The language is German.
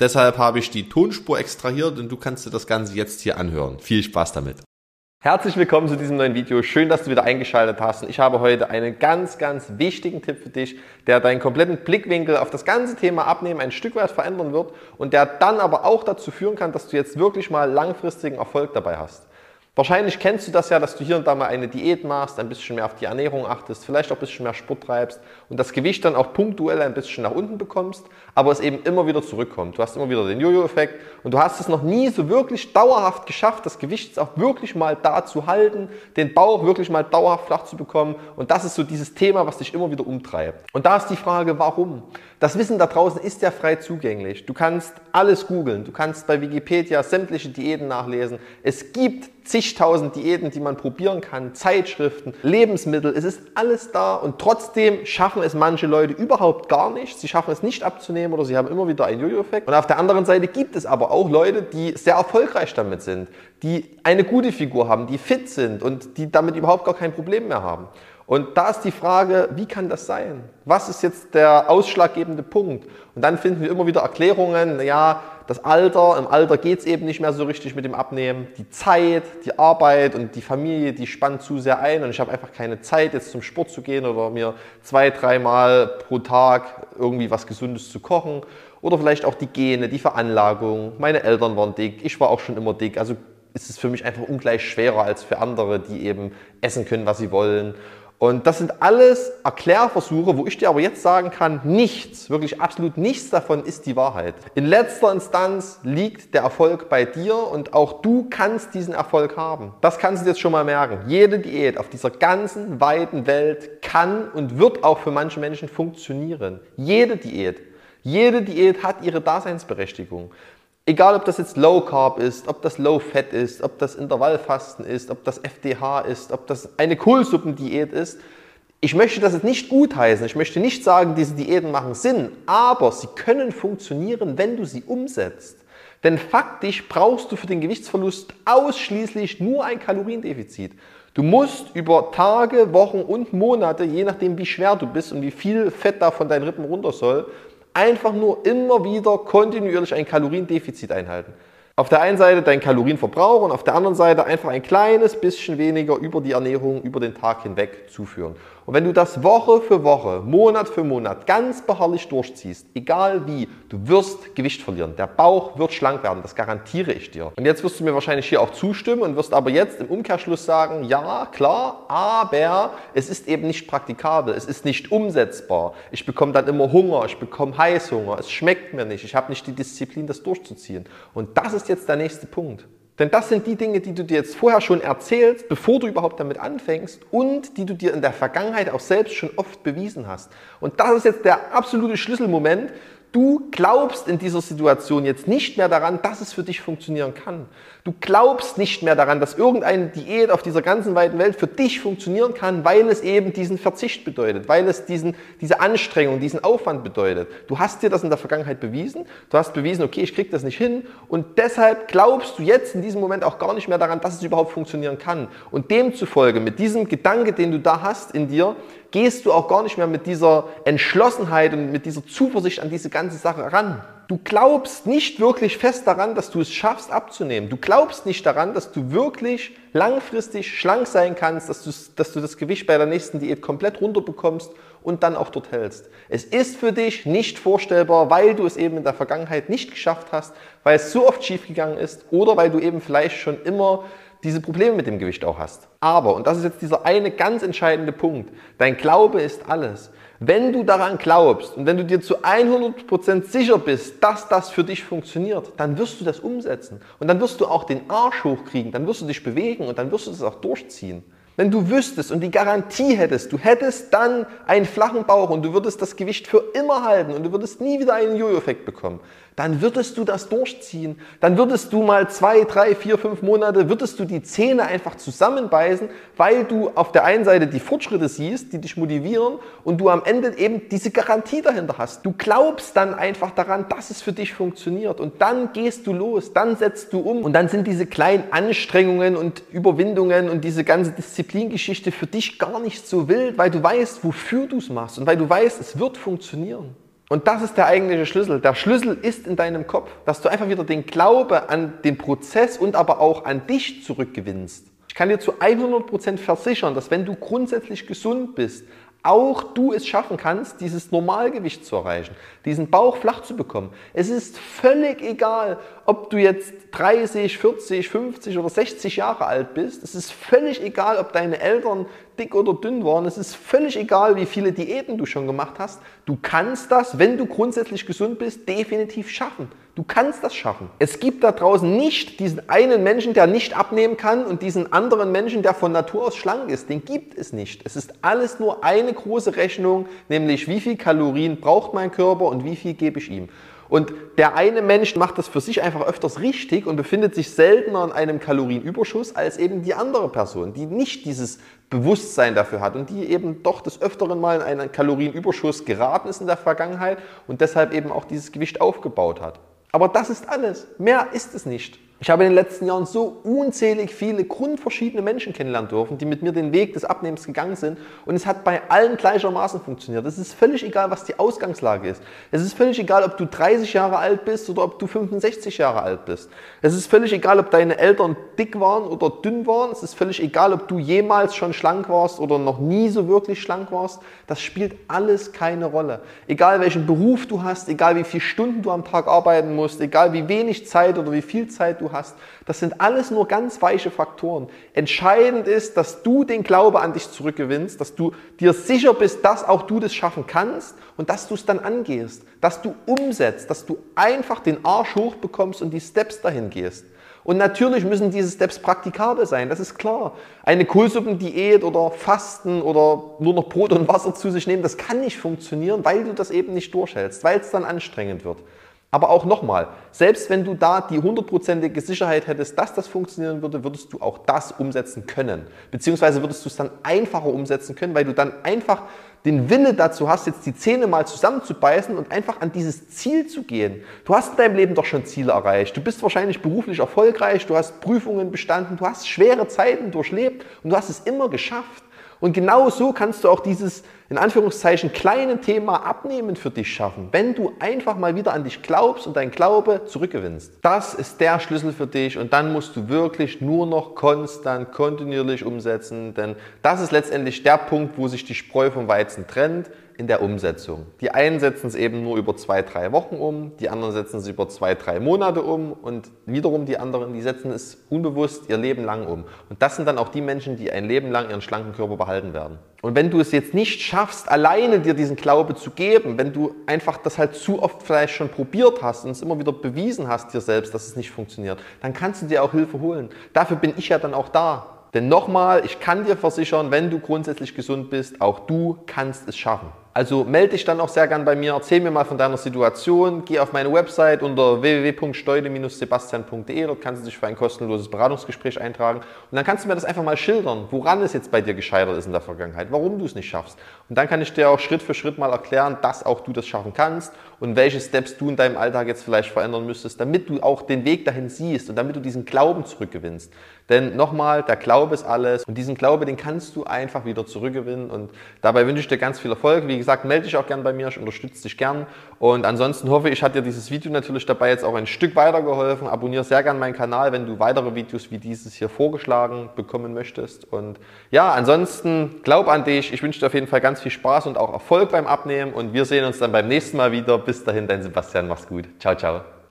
Deshalb habe ich die Tonspur extrahiert und du kannst dir das Ganze jetzt hier anhören. Viel Spaß damit. Herzlich willkommen zu diesem neuen Video. Schön, dass du wieder eingeschaltet hast. Und ich habe heute einen ganz, ganz wichtigen Tipp für dich, der deinen kompletten Blickwinkel auf das ganze Thema Abnehmen ein Stück weit verändern wird und der dann aber auch dazu führen kann, dass du jetzt wirklich mal langfristigen Erfolg dabei hast. Wahrscheinlich kennst du das ja, dass du hier und da mal eine Diät machst, ein bisschen mehr auf die Ernährung achtest, vielleicht auch ein bisschen mehr Sport treibst und das Gewicht dann auch punktuell ein bisschen nach unten bekommst, aber es eben immer wieder zurückkommt. Du hast immer wieder den Jojo-Effekt und du hast es noch nie so wirklich dauerhaft geschafft, das Gewicht auch wirklich mal da zu halten, den Bauch wirklich mal dauerhaft flach zu bekommen und das ist so dieses Thema, was dich immer wieder umtreibt. Und da ist die Frage, warum? Das Wissen da draußen ist ja frei zugänglich. Du kannst alles googeln, du kannst bei Wikipedia sämtliche Diäten nachlesen. Es gibt zigtausend Diäten, die man probieren kann, Zeitschriften, Lebensmittel, es ist alles da und trotzdem schaffen es manche Leute überhaupt gar nicht. Sie schaffen es nicht abzunehmen oder sie haben immer wieder einen Jojo-Effekt. Und auf der anderen Seite gibt es aber auch Leute, die sehr erfolgreich damit sind, die eine gute Figur haben, die fit sind und die damit überhaupt gar kein Problem mehr haben. Und da ist die Frage, wie kann das sein? Was ist jetzt der ausschlaggebende Punkt? Und dann finden wir immer wieder Erklärungen, ja, das Alter, im Alter geht es eben nicht mehr so richtig mit dem Abnehmen. Die Zeit, die Arbeit und die Familie, die spannen zu sehr ein und ich habe einfach keine Zeit, jetzt zum Sport zu gehen oder mir zwei, dreimal pro Tag irgendwie was Gesundes zu kochen. Oder vielleicht auch die Gene, die Veranlagung. Meine Eltern waren dick, ich war auch schon immer dick. Also ist es für mich einfach ungleich schwerer als für andere, die eben essen können, was sie wollen. Und das sind alles Erklärversuche, wo ich dir aber jetzt sagen kann, nichts, wirklich absolut nichts davon ist die Wahrheit. In letzter Instanz liegt der Erfolg bei dir und auch du kannst diesen Erfolg haben. Das kannst du jetzt schon mal merken. Jede Diät auf dieser ganzen weiten Welt kann und wird auch für manche Menschen funktionieren. Jede Diät. Jede Diät hat ihre Daseinsberechtigung. Egal, ob das jetzt Low Carb ist, ob das Low Fat ist, ob das Intervallfasten ist, ob das FDH ist, ob das eine Kohlsuppendiät ist. Ich möchte das jetzt nicht gutheißen. Ich möchte nicht sagen, diese Diäten machen Sinn, aber sie können funktionieren, wenn du sie umsetzt. Denn faktisch brauchst du für den Gewichtsverlust ausschließlich nur ein Kaloriendefizit. Du musst über Tage, Wochen und Monate, je nachdem wie schwer du bist und wie viel Fett da von deinen Rippen runter soll, einfach nur immer wieder kontinuierlich ein Kaloriendefizit einhalten. Auf der einen Seite dein Kalorienverbrauch und auf der anderen Seite einfach ein kleines bisschen weniger über die Ernährung über den Tag hinweg zuführen. Und wenn du das Woche für Woche, Monat für Monat ganz beharrlich durchziehst, egal wie, du wirst Gewicht verlieren. Der Bauch wird schlank werden, das garantiere ich dir. Und jetzt wirst du mir wahrscheinlich hier auch zustimmen und wirst aber jetzt im Umkehrschluss sagen, ja, klar, aber es ist eben nicht praktikabel, es ist nicht umsetzbar. Ich bekomme dann immer Hunger, ich bekomme Heißhunger, es schmeckt mir nicht, ich habe nicht die Disziplin, das durchzuziehen. Und das ist jetzt der nächste Punkt. Denn das sind die Dinge, die du dir jetzt vorher schon erzählst, bevor du überhaupt damit anfängst und die du dir in der Vergangenheit auch selbst schon oft bewiesen hast. Und das ist jetzt der absolute Schlüsselmoment, Du glaubst in dieser Situation jetzt nicht mehr daran, dass es für dich funktionieren kann. Du glaubst nicht mehr daran, dass irgendeine Diät auf dieser ganzen weiten Welt für dich funktionieren kann, weil es eben diesen Verzicht bedeutet, weil es diesen, diese Anstrengung, diesen Aufwand bedeutet. Du hast dir das in der Vergangenheit bewiesen, du hast bewiesen, okay, ich kriege das nicht hin und deshalb glaubst du jetzt in diesem Moment auch gar nicht mehr daran, dass es überhaupt funktionieren kann. Und demzufolge, mit diesem Gedanke, den du da hast in dir, gehst du auch gar nicht mehr mit dieser Entschlossenheit und mit dieser Zuversicht an diese ganze Sache ran. Du glaubst nicht wirklich fest daran, dass du es schaffst abzunehmen. Du glaubst nicht daran, dass du wirklich langfristig schlank sein kannst, dass du, dass du das Gewicht bei der nächsten Diät komplett runterbekommst und dann auch dort hältst. Es ist für dich nicht vorstellbar, weil du es eben in der Vergangenheit nicht geschafft hast, weil es so oft schiefgegangen ist oder weil du eben vielleicht schon immer diese Probleme mit dem Gewicht auch hast. Aber, und das ist jetzt dieser eine ganz entscheidende Punkt, dein Glaube ist alles. Wenn du daran glaubst und wenn du dir zu 100% sicher bist, dass das für dich funktioniert, dann wirst du das umsetzen. Und dann wirst du auch den Arsch hochkriegen, dann wirst du dich bewegen und dann wirst du das auch durchziehen. Wenn du wüsstest und die Garantie hättest, du hättest dann einen flachen Bauch und du würdest das Gewicht für immer halten und du würdest nie wieder einen Jojo-Effekt bekommen, dann würdest du das durchziehen. Dann würdest du mal zwei, drei, vier, fünf Monate, würdest du die Zähne einfach zusammenbeißen, weil du auf der einen Seite die Fortschritte siehst, die dich motivieren und du am Ende eben diese Garantie dahinter hast. Du glaubst dann einfach daran, dass es für dich funktioniert und dann gehst du los, dann setzt du um und dann sind diese kleinen Anstrengungen und Überwindungen und diese ganze Disziplingeschichte für dich gar nicht so wild, weil du weißt, wofür du es machst und weil du weißt, es wird funktionieren. Und das ist der eigentliche Schlüssel. Der Schlüssel ist in deinem Kopf, dass du einfach wieder den Glaube an den Prozess und aber auch an dich zurückgewinnst. Ich kann dir zu 100% versichern, dass wenn du grundsätzlich gesund bist, auch du es schaffen kannst, dieses Normalgewicht zu erreichen, diesen Bauch flach zu bekommen. Es ist völlig egal, ob du jetzt 30, 40, 50 oder 60 Jahre alt bist. Es ist völlig egal, ob deine Eltern dick oder dünn waren. Es ist völlig egal, wie viele Diäten du schon gemacht hast. Du kannst das, wenn du grundsätzlich gesund bist, definitiv schaffen. Du kannst das schaffen. Es gibt da draußen nicht diesen einen Menschen, der nicht abnehmen kann und diesen anderen Menschen, der von Natur aus schlank ist. Den gibt es nicht. Es ist alles nur eine große Rechnung, nämlich wie viel Kalorien braucht mein Körper und wie viel gebe ich ihm. Und der eine Mensch macht das für sich einfach öfters richtig und befindet sich seltener in einem Kalorienüberschuss als eben die andere Person, die nicht dieses Bewusstsein dafür hat und die eben doch des Öfteren mal in einen Kalorienüberschuss geraten ist in der Vergangenheit und deshalb eben auch dieses Gewicht aufgebaut hat. Aber das ist alles. Mehr ist es nicht. Ich habe in den letzten Jahren so unzählig viele grundverschiedene Menschen kennenlernen dürfen, die mit mir den Weg des Abnehmens gegangen sind. Und es hat bei allen gleichermaßen funktioniert. Es ist völlig egal, was die Ausgangslage ist. Es ist völlig egal, ob du 30 Jahre alt bist oder ob du 65 Jahre alt bist. Es ist völlig egal, ob deine Eltern dick waren oder dünn waren. Es ist völlig egal, ob du jemals schon schlank warst oder noch nie so wirklich schlank warst. Das spielt alles keine Rolle. Egal welchen Beruf du hast, egal wie viele Stunden du am Tag arbeiten musst, egal wie wenig Zeit oder wie viel Zeit du hast. Das sind alles nur ganz weiche Faktoren. Entscheidend ist, dass du den Glaube an dich zurückgewinnst, dass du dir sicher bist, dass auch du das schaffen kannst und dass du es dann angehst, dass du umsetzt, dass du einfach den Arsch hochbekommst und die Steps dahin gehst. Und natürlich müssen diese Steps praktikabel sein, das ist klar. Eine Kohlsuppendiät oder Fasten oder nur noch Brot und Wasser zu sich nehmen, das kann nicht funktionieren, weil du das eben nicht durchhältst, weil es dann anstrengend wird. Aber auch nochmal, selbst wenn du da die hundertprozentige Sicherheit hättest, dass das funktionieren würde, würdest du auch das umsetzen können. Beziehungsweise würdest du es dann einfacher umsetzen können, weil du dann einfach den Wille dazu hast, jetzt die Zähne mal zusammenzubeißen und einfach an dieses Ziel zu gehen. Du hast in deinem Leben doch schon Ziele erreicht. Du bist wahrscheinlich beruflich erfolgreich, du hast Prüfungen bestanden, du hast schwere Zeiten durchlebt und du hast es immer geschafft. Und genau so kannst du auch dieses, in Anführungszeichen, kleine Thema Abnehmen für dich schaffen, wenn du einfach mal wieder an dich glaubst und dein Glaube zurückgewinnst. Das ist der Schlüssel für dich und dann musst du wirklich nur noch konstant, kontinuierlich umsetzen, denn das ist letztendlich der Punkt, wo sich die Spreu vom Weizen trennt in der Umsetzung. Die einen setzen es eben nur über zwei, drei Wochen um, die anderen setzen es über zwei, drei Monate um und wiederum die anderen, die setzen es unbewusst ihr Leben lang um. Und das sind dann auch die Menschen, die ein Leben lang ihren schlanken Körper behalten werden. Und wenn du es jetzt nicht schaffst, alleine dir diesen Glaube zu geben, wenn du einfach das halt zu oft vielleicht schon probiert hast und es immer wieder bewiesen hast dir selbst, dass es nicht funktioniert, dann kannst du dir auch Hilfe holen. Dafür bin ich ja dann auch da. Denn nochmal, ich kann dir versichern, wenn du grundsätzlich gesund bist, auch du kannst es schaffen. Also melde dich dann auch sehr gern bei mir, erzähl mir mal von deiner Situation, geh auf meine Website unter www.steude-sebastian.de, dort kannst du dich für ein kostenloses Beratungsgespräch eintragen und dann kannst du mir das einfach mal schildern, woran es jetzt bei dir gescheitert ist in der Vergangenheit, warum du es nicht schaffst. Und dann kann ich dir auch Schritt für Schritt mal erklären, dass auch du das schaffen kannst und welche Steps du in deinem Alltag jetzt vielleicht verändern müsstest, damit du auch den Weg dahin siehst und damit du diesen Glauben zurückgewinnst. Denn nochmal, der Glaube ist alles und diesen Glaube, den kannst du einfach wieder zurückgewinnen und dabei wünsche ich dir ganz viel Erfolg. Wie gesagt, melde dich auch gern bei mir, ich unterstütze dich gern. Und ansonsten hoffe ich, hat dir dieses Video natürlich dabei jetzt auch ein Stück weitergeholfen. Abonniere sehr gern meinen Kanal, wenn du weitere Videos wie dieses hier vorgeschlagen bekommen möchtest. Und ja, ansonsten glaub an dich. Ich wünsche dir auf jeden Fall ganz viel Spaß und auch Erfolg beim Abnehmen. Und wir sehen uns dann beim nächsten Mal wieder. Bis dahin, dein Sebastian. Mach's gut. Ciao, ciao.